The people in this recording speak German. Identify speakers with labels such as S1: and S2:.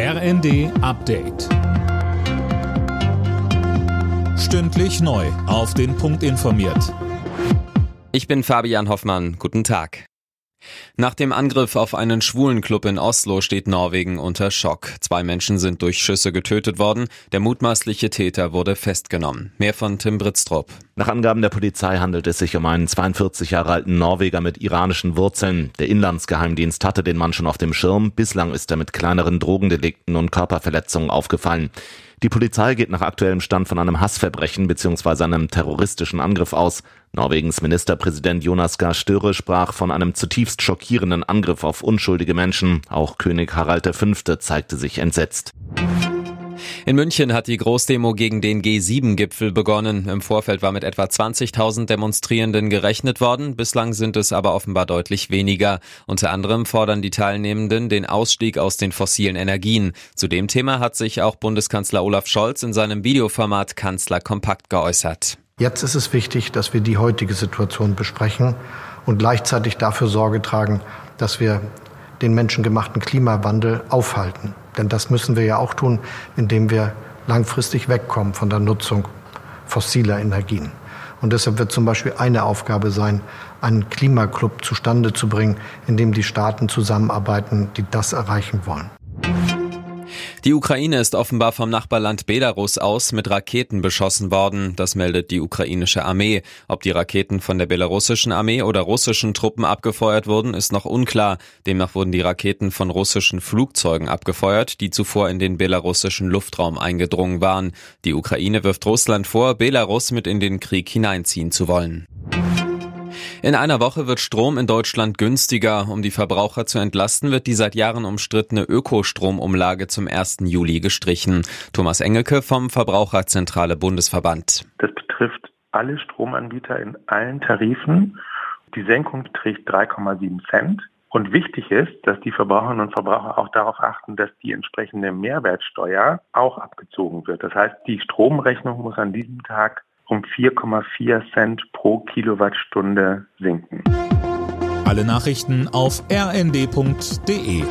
S1: RND Update. Stündlich neu. Auf den Punkt informiert.
S2: Ich bin Fabian Hoffmann. Guten Tag. Nach dem Angriff auf einen schwulen Club in Oslo steht Norwegen unter Schock. Zwei Menschen sind durch Schüsse getötet worden. Der mutmaßliche Täter wurde festgenommen. Mehr von Tim Britztrup.
S3: Nach Angaben der Polizei handelt es sich um einen 42 Jahre alten Norweger mit iranischen Wurzeln. Der Inlandsgeheimdienst hatte den Mann schon auf dem Schirm. Bislang ist er mit kleineren Drogendelikten und Körperverletzungen aufgefallen. Die Polizei geht nach aktuellem Stand von einem Hassverbrechen bzw. einem terroristischen Angriff aus. Norwegens Ministerpräsident Jonas Gahr Støre sprach von einem zutiefst schockierenden Angriff auf unschuldige Menschen. Auch König Harald V. zeigte sich entsetzt.
S2: In München hat die Großdemo gegen den G7-Gipfel begonnen. Im Vorfeld war mit etwa 20.000 Demonstrierenden gerechnet worden. Bislang sind es aber offenbar deutlich weniger. Unter anderem fordern die Teilnehmenden den Ausstieg aus den fossilen Energien. Zu dem Thema hat sich auch Bundeskanzler Olaf Scholz in seinem Videoformat Kanzler Kompakt geäußert.
S4: Jetzt ist es wichtig, dass wir die heutige Situation besprechen und gleichzeitig dafür Sorge tragen, dass wir den menschengemachten Klimawandel aufhalten. Denn das müssen wir ja auch tun, indem wir langfristig wegkommen von der Nutzung fossiler Energien. Und deshalb wird zum Beispiel eine Aufgabe sein, einen Klimaclub zustande zu bringen, in dem die Staaten zusammenarbeiten, die das erreichen wollen.
S2: Die Ukraine ist offenbar vom Nachbarland Belarus aus mit Raketen beschossen worden. Das meldet die ukrainische Armee. Ob die Raketen von der belarussischen Armee oder russischen Truppen abgefeuert wurden, ist noch unklar. Demnach wurden die Raketen von russischen Flugzeugen abgefeuert, die zuvor in den belarussischen Luftraum eingedrungen waren. Die Ukraine wirft Russland vor, Belarus mit in den Krieg hineinziehen zu wollen. In einer Woche wird Strom in Deutschland günstiger. Um die Verbraucher zu entlasten, wird die seit Jahren umstrittene Ökostromumlage zum 1. Juli gestrichen. Thomas Engelke vom Verbraucherzentrale Bundesverband.
S5: Das betrifft alle Stromanbieter in allen Tarifen. Die Senkung beträgt 3,7 Cent. Und wichtig ist, dass die Verbraucherinnen und Verbraucher auch darauf achten, dass die entsprechende Mehrwertsteuer auch abgezogen wird. Das heißt, die Stromrechnung muss an diesem Tag um 4,4 Cent pro Kilowattstunde sinken.
S1: Alle Nachrichten auf rnd.de